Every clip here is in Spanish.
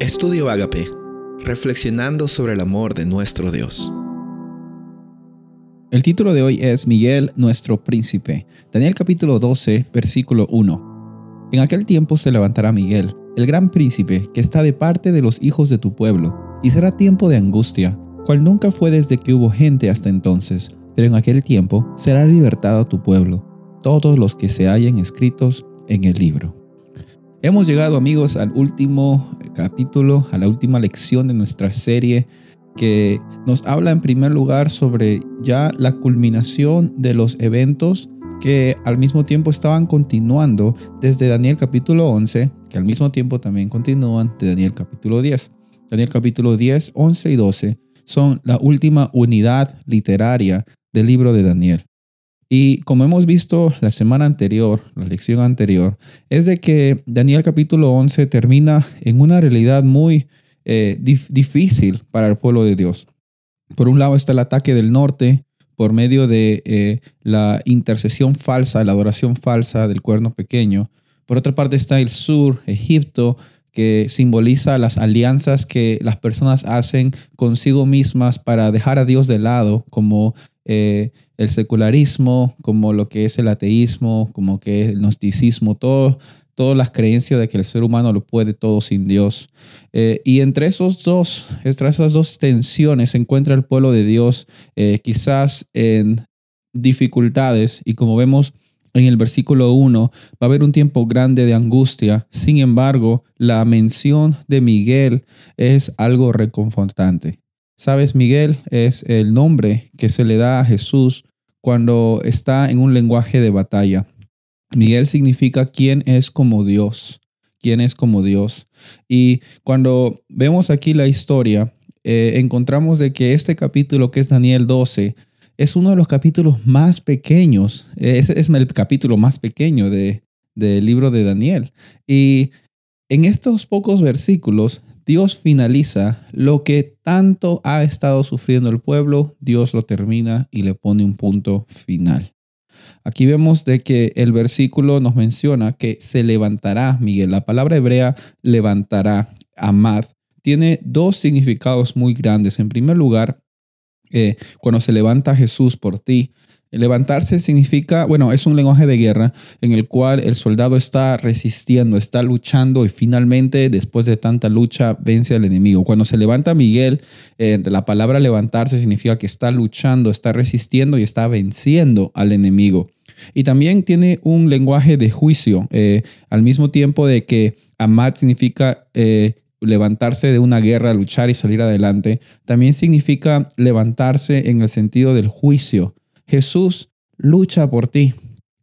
Estudio Agape, reflexionando sobre el amor de nuestro Dios. El título de hoy es Miguel, nuestro príncipe. Daniel capítulo 12, versículo 1. En aquel tiempo se levantará Miguel, el gran príncipe, que está de parte de los hijos de tu pueblo, y será tiempo de angustia, cual nunca fue desde que hubo gente hasta entonces, pero en aquel tiempo será libertado tu pueblo, todos los que se hallen escritos en el libro. Hemos llegado amigos al último capítulo, a la última lección de nuestra serie que nos habla en primer lugar sobre ya la culminación de los eventos que al mismo tiempo estaban continuando desde Daniel capítulo 11, que al mismo tiempo también continúan de Daniel capítulo 10. Daniel capítulo 10, 11 y 12 son la última unidad literaria del libro de Daniel. Y como hemos visto la semana anterior, la lección anterior, es de que Daniel capítulo 11 termina en una realidad muy eh, difícil para el pueblo de Dios. Por un lado está el ataque del norte por medio de eh, la intercesión falsa, la adoración falsa del cuerno pequeño. Por otra parte está el sur, Egipto, que simboliza las alianzas que las personas hacen consigo mismas para dejar a Dios de lado, como eh, el secularismo, como lo que es el ateísmo, como que el gnosticismo, todo, todas las creencias de que el ser humano lo puede todo sin Dios. Eh, y entre, esos dos, entre esas dos tensiones se encuentra el pueblo de Dios, eh, quizás en dificultades, y como vemos en el versículo 1, va a haber un tiempo grande de angustia. Sin embargo, la mención de Miguel es algo reconfortante. Sabes, Miguel es el nombre que se le da a Jesús cuando está en un lenguaje de batalla. Miguel significa quién es como Dios, quién es como Dios. Y cuando vemos aquí la historia, eh, encontramos de que este capítulo que es Daniel 12 es uno de los capítulos más pequeños, es, es el capítulo más pequeño de, del libro de Daniel. Y en estos pocos versículos Dios finaliza lo que tanto ha estado sufriendo el pueblo, Dios lo termina y le pone un punto final. Aquí vemos de que el versículo nos menciona que se levantará, Miguel. La palabra hebrea levantará, amad, tiene dos significados muy grandes. En primer lugar, eh, cuando se levanta Jesús por ti, Levantarse significa, bueno, es un lenguaje de guerra en el cual el soldado está resistiendo, está luchando y finalmente, después de tanta lucha, vence al enemigo. Cuando se levanta Miguel, eh, la palabra levantarse significa que está luchando, está resistiendo y está venciendo al enemigo. Y también tiene un lenguaje de juicio, eh, al mismo tiempo de que amad significa eh, levantarse de una guerra, luchar y salir adelante, también significa levantarse en el sentido del juicio. Jesús lucha por ti.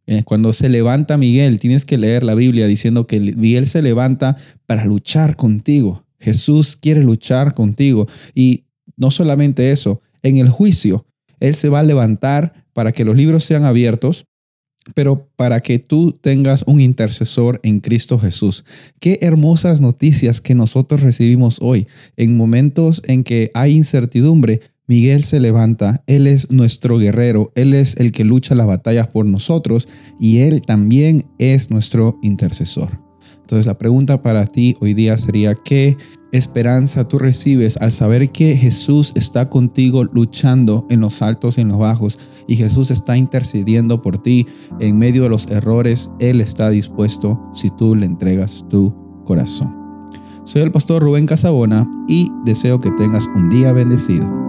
Eh, cuando se levanta Miguel, tienes que leer la Biblia diciendo que Miguel se levanta para luchar contigo. Jesús quiere luchar contigo. Y no solamente eso, en el juicio, Él se va a levantar para que los libros sean abiertos, pero para que tú tengas un intercesor en Cristo Jesús. Qué hermosas noticias que nosotros recibimos hoy. En momentos en que hay incertidumbre, Miguel se levanta, Él es nuestro guerrero, Él es el que lucha las batallas por nosotros y Él también es nuestro intercesor. Entonces la pregunta para ti hoy día sería, ¿qué esperanza tú recibes al saber que Jesús está contigo luchando en los altos y en los bajos y Jesús está intercediendo por ti en medio de los errores? Él está dispuesto si tú le entregas tu corazón. Soy el pastor Rubén Casabona y deseo que tengas un día bendecido.